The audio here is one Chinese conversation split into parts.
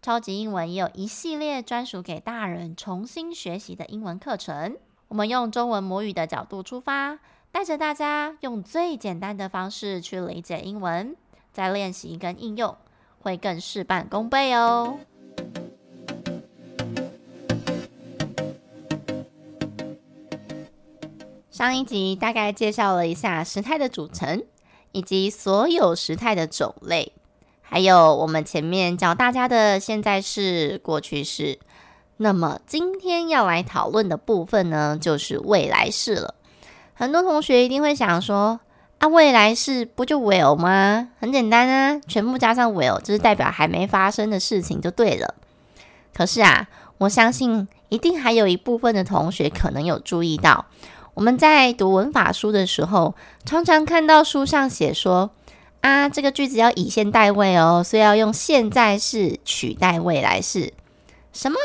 超级英文也有一系列专属给大人重新学习的英文课程。我们用中文母语的角度出发，带着大家用最简单的方式去理解英文，再练习跟应用，会更事半功倍哦。上一集大概介绍了一下时态的组成，以及所有时态的种类。还有我们前面教大家的现在式、过去式，那么今天要来讨论的部分呢，就是未来式了。很多同学一定会想说：啊，未来式不就 will 吗？很简单啊，全部加上 will，就是代表还没发生的事情就对了。可是啊，我相信一定还有一部分的同学可能有注意到，我们在读文法书的时候，常常看到书上写说。啊，这个句子要以现代位哦，所以要用现在式取代未来式。什么？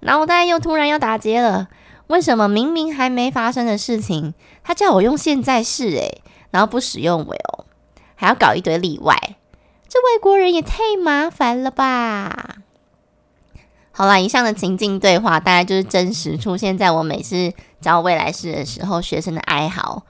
脑袋又突然要打结了？为什么明明还没发生的事情，他叫我用现在式诶，然后不使用 will，还要搞一堆例外？这外国人也太麻烦了吧！好啦，以上的情境对话大概就是真实出现在我每次教未来式的时候，学生的哀嚎。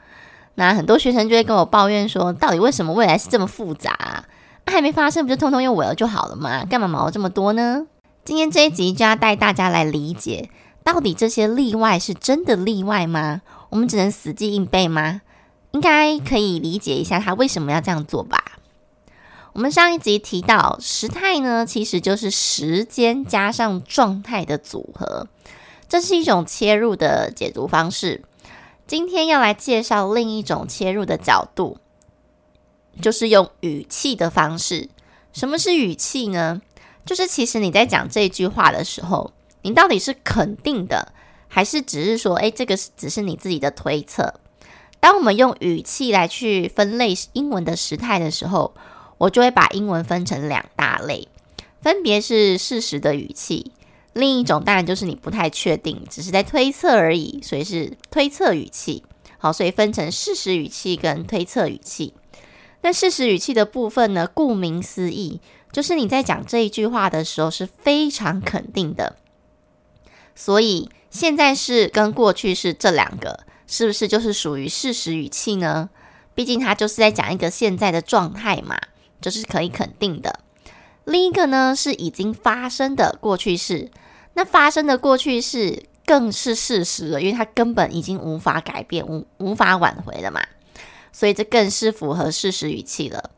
那很多学生就会跟我抱怨说，到底为什么未来是这么复杂啊？还没发生，不就通通用 will 就好了吗？干嘛毛这么多呢？今天这一集就要带大家来理解，到底这些例外是真的例外吗？我们只能死记硬背吗？应该可以理解一下他为什么要这样做吧。我们上一集提到时态呢，其实就是时间加上状态的组合，这是一种切入的解读方式。今天要来介绍另一种切入的角度，就是用语气的方式。什么是语气呢？就是其实你在讲这句话的时候，你到底是肯定的，还是只是说，诶，这个只是你自己的推测？当我们用语气来去分类英文的时态的时候，我就会把英文分成两大类，分别是事实的语气。另一种当然就是你不太确定，只是在推测而已，所以是推测语气。好，所以分成事实语气跟推测语气。那事实语气的部分呢，顾名思义，就是你在讲这一句话的时候是非常肯定的。所以现在是跟过去式这两个，是不是就是属于事实语气呢？毕竟它就是在讲一个现在的状态嘛，就是可以肯定的。另一个呢，是已经发生的过去式。那发生的过去式更是事实了，因为它根本已经无法改变、无无法挽回了嘛，所以这更是符合事实语气了。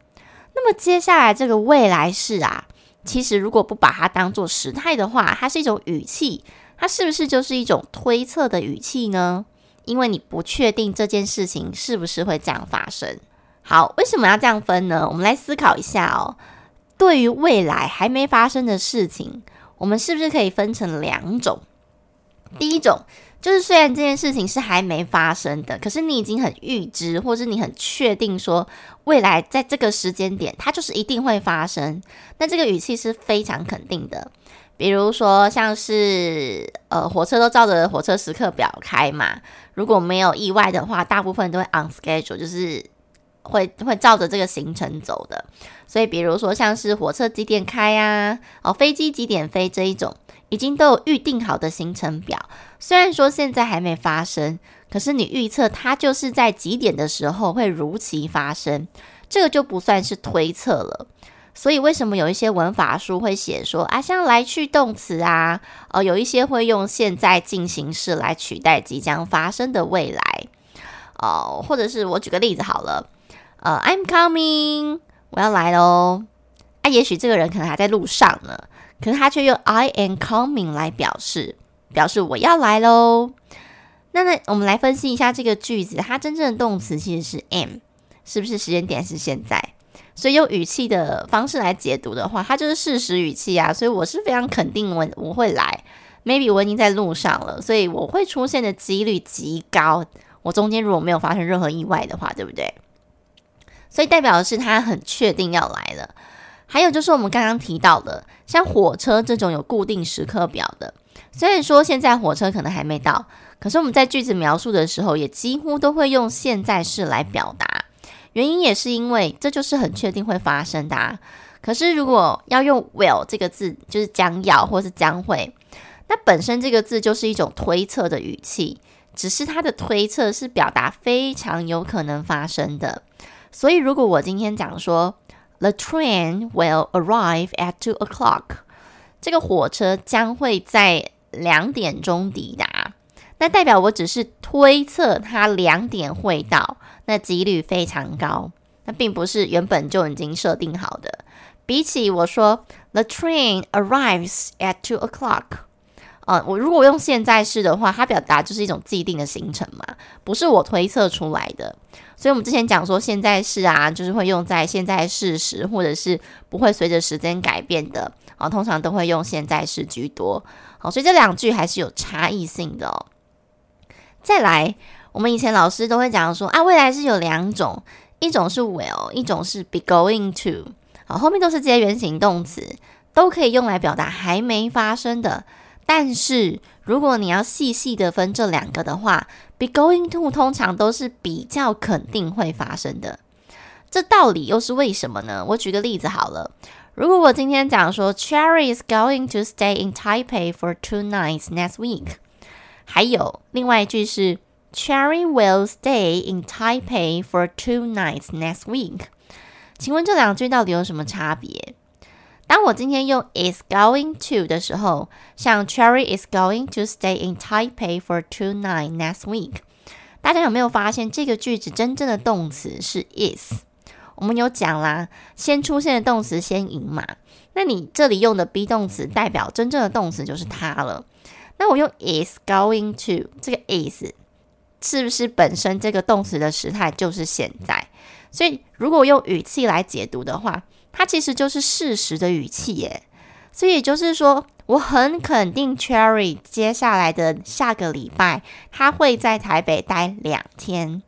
那么接下来这个未来式啊，其实如果不把它当做时态的话，它是一种语气，它是不是就是一种推测的语气呢？因为你不确定这件事情是不是会这样发生。好，为什么要这样分呢？我们来思考一下哦。对于未来还没发生的事情。我们是不是可以分成两种？第一种就是虽然这件事情是还没发生的，可是你已经很预知，或是你很确定说未来在这个时间点它就是一定会发生，那这个语气是非常肯定的。比如说像是呃火车都照着火车时刻表开嘛，如果没有意外的话，大部分都会 on schedule，就是会会照着这个行程走的。所以，比如说像是火车几点开啊，哦，飞机几点飞这一种，已经都有预定好的行程表。虽然说现在还没发生，可是你预测它就是在几点的时候会如期发生，这个就不算是推测了。所以，为什么有一些文法书会写说啊，像来去动词啊，哦，有一些会用现在进行式来取代即将发生的未来，哦，或者是我举个例子好了，呃，I'm coming。我要来喽！啊，也许这个人可能还在路上呢，可是他却用 I am coming 来表示，表示我要来喽。那那我们来分析一下这个句子，它真正的动词其实是 am，是不是时间点是现在？所以用语气的方式来解读的话，它就是事实语气啊。所以我是非常肯定我我会来，maybe 我已经在路上了，所以我会出现的几率极高。我中间如果没有发生任何意外的话，对不对？所以代表的是他很确定要来了。还有就是我们刚刚提到的，像火车这种有固定时刻表的，虽然说现在火车可能还没到，可是我们在句子描述的时候，也几乎都会用现在式来表达。原因也是因为这就是很确定会发生的啊。可是如果要用 will 这个字，就是将要或是将会，那本身这个字就是一种推测的语气，只是它的推测是表达非常有可能发生的。所以如果我今天讲说 The train will arrive at two o'clock，这个火车将会在两点钟抵达，那代表我只是推测它两点会到。那几率非常高，那并不是原本就已经设定好的。比起我说 The train arrives at two o'clock，呃，我如果用现在式的话，它表达就是一种既定的行程嘛，不是我推测出来的。所以，我们之前讲说现在式啊，就是会用在现在事实，或者是不会随着时间改变的啊、通常都会用现在式居多。好，所以这两句还是有差异性的哦。再来。我们以前老师都会讲说啊，未来是有两种，一种是 will，一种是 be going to。好，后面都是这些原形动词，都可以用来表达还没发生的。但是如果你要细细的分这两个的话，be going to 通常都是比较肯定会发生的。这到底又是为什么呢？我举个例子好了，如果我今天讲说 Cherry is going to stay in Taipei for two nights next week，还有另外一句是。Cherry will stay in Taipei for two nights next week。请问这两句到底有什么差别？当我今天用 is going to 的时候，像 Cherry is going to stay in Taipei for two night next week，大家有没有发现这个句子真正的动词是 is？我们有讲啦，先出现的动词先赢嘛。那你这里用的 be 动词代表真正的动词就是它了。那我用 is going to 这个 is。是不是本身这个动词的时态就是现在？所以如果用语气来解读的话，它其实就是事实的语气耶。所以也就是说，我很肯定 Cherry 接下来的下个礼拜他会在台北待两天。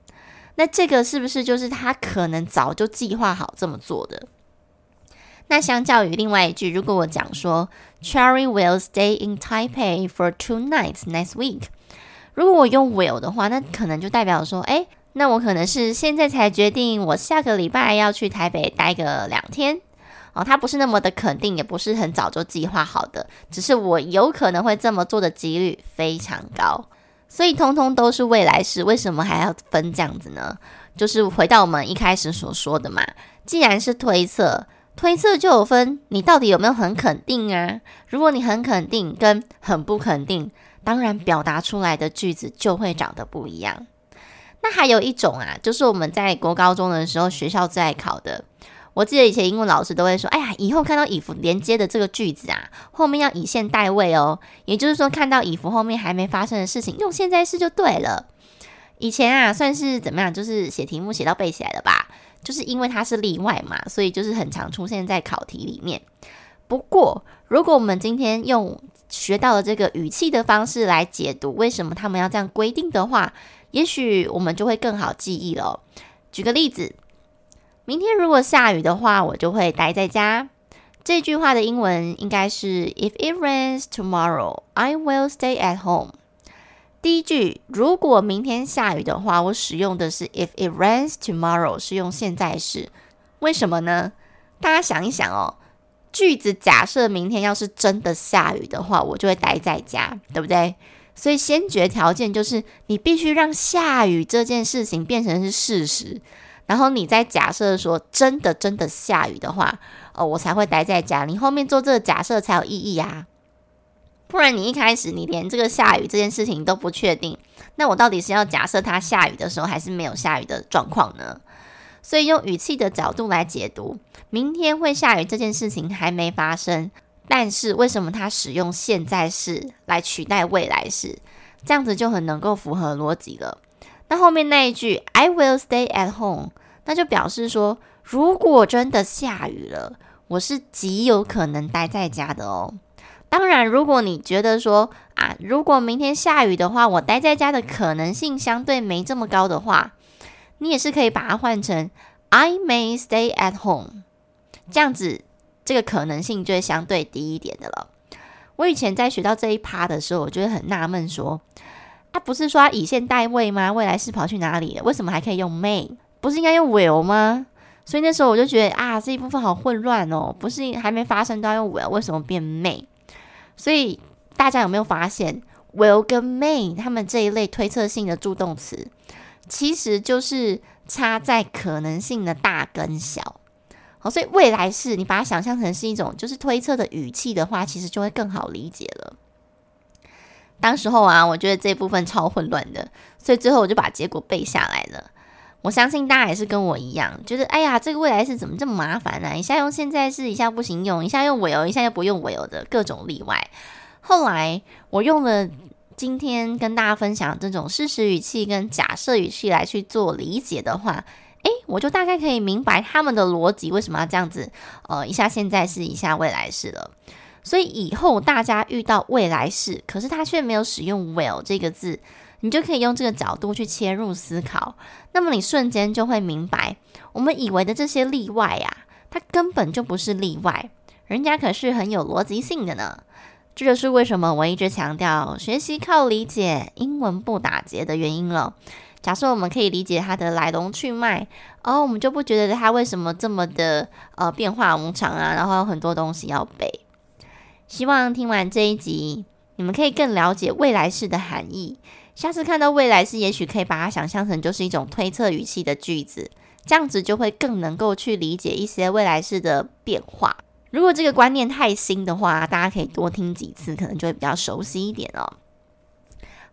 那这个是不是就是他可能早就计划好这么做的？那相较于另外一句，如果我讲说 Cherry will stay in Taipei for two nights next week。如果我用 will 的话，那可能就代表说，诶，那我可能是现在才决定，我下个礼拜要去台北待个两天。哦，他不是那么的肯定，也不是很早就计划好的，只是我有可能会这么做的几率非常高。所以通通都是未来式，为什么还要分这样子呢？就是回到我们一开始所说的嘛，既然是推测，推测就有分，你到底有没有很肯定啊？如果你很肯定跟很不肯定。当然，表达出来的句子就会长得不一样。那还有一种啊，就是我们在国高中的时候，学校最爱考的。我记得以前英文老师都会说：“哎呀，以后看到 if 连接的这个句子啊，后面要以现代位哦。也就是说，看到 if 后面还没发生的事情，用现在式就对了。”以前啊，算是怎么样？就是写题目写到背起来了吧？就是因为它是例外嘛，所以就是很常出现在考题里面。不过，如果我们今天用学到了这个语气的方式来解读，为什么他们要这样规定的话，也许我们就会更好记忆了。举个例子，明天如果下雨的话，我就会待在家。这句话的英文应该是 If it rains tomorrow, I will stay at home。第一句，如果明天下雨的话，我使用的是 If it rains tomorrow，是用现在式。为什么呢？大家想一想哦。句子假设明天要是真的下雨的话，我就会待在家，对不对？所以先决条件就是你必须让下雨这件事情变成是事实，然后你再假设说真的真的下雨的话，哦，我才会待在家。你后面做这个假设才有意义啊，不然你一开始你连这个下雨这件事情都不确定，那我到底是要假设它下雨的时候还是没有下雨的状况呢？所以用语气的角度来解读，明天会下雨这件事情还没发生，但是为什么他使用现在式来取代未来式？这样子就很能够符合逻辑了。那后面那一句 I will stay at home，那就表示说，如果真的下雨了，我是极有可能待在家的哦。当然，如果你觉得说啊，如果明天下雨的话，我待在家的可能性相对没这么高的话，你也是可以把它换成 I may stay at home，这样子这个可能性就会相对低一点的了。我以前在学到这一趴的时候，我就会很纳闷说，啊，不是说以现代位吗？未来式跑去哪里了？为什么还可以用 may？不是应该用 will 吗？所以那时候我就觉得啊，这一部分好混乱哦，不是还没发生都要用 will，为什么变 may？所以大家有没有发现，will 跟 may 他们这一类推测性的助动词，其实就是差在可能性的大跟小。好，所以未来式你把它想象成是一种就是推测的语气的话，其实就会更好理解了。当时候啊，我觉得这部分超混乱的，所以最后我就把结果背下来了。我相信大家也是跟我一样，觉得哎呀，这个未来式怎么这么麻烦呢？一下用现在式，一下不行用，一下用 will，一下又不用 will 的各种例外。后来我用了今天跟大家分享这种事实语气跟假设语气来去做理解的话，哎，我就大概可以明白他们的逻辑为什么要这样子，呃，一下现在式，一下未来式了。所以以后大家遇到未来式，可是他却没有使用 will 这个字。你就可以用这个角度去切入思考，那么你瞬间就会明白，我们以为的这些例外呀，它根本就不是例外，人家可是很有逻辑性的呢。这就是为什么我一直强调学习靠理解，英文不打结的原因了。假设我们可以理解它的来龙去脉，哦，我们就不觉得它为什么这么的呃变化无常啊，然后有很多东西要背。希望听完这一集，你们可以更了解未来式的含义。下次看到未来式，也许可以把它想象成就是一种推测语气的句子，这样子就会更能够去理解一些未来式的变化。如果这个观念太新的话，大家可以多听几次，可能就会比较熟悉一点哦。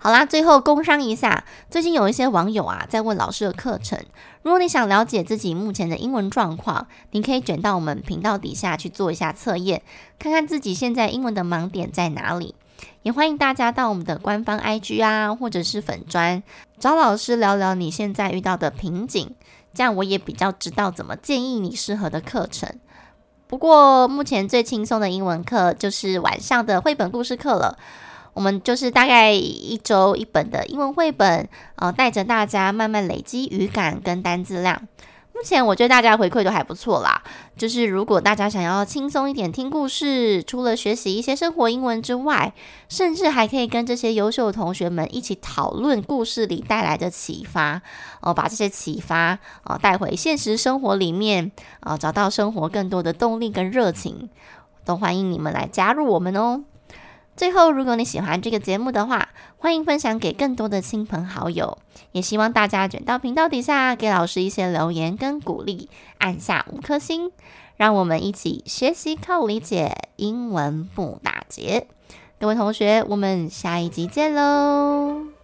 好啦，最后工商一下，最近有一些网友啊在问老师的课程，如果你想了解自己目前的英文状况，你可以卷到我们频道底下去做一下测验，看看自己现在英文的盲点在哪里。也欢迎大家到我们的官方 IG 啊，或者是粉专找老师聊聊你现在遇到的瓶颈，这样我也比较知道怎么建议你适合的课程。不过目前最轻松的英文课就是晚上的绘本故事课了，我们就是大概一周一本的英文绘本，呃，带着大家慢慢累积语感跟单字量。目前我觉得大家回馈都还不错啦，就是如果大家想要轻松一点听故事，除了学习一些生活英文之外，甚至还可以跟这些优秀的同学们一起讨论故事里带来的启发，哦，把这些启发哦带回现实生活里面，啊，找到生活更多的动力跟热情，都欢迎你们来加入我们哦。最后，如果你喜欢这个节目的话，欢迎分享给更多的亲朋好友。也希望大家卷到频道底下，给老师一些留言跟鼓励，按下五颗星，让我们一起学习靠理解，英文不打结。各位同学，我们下一集见喽！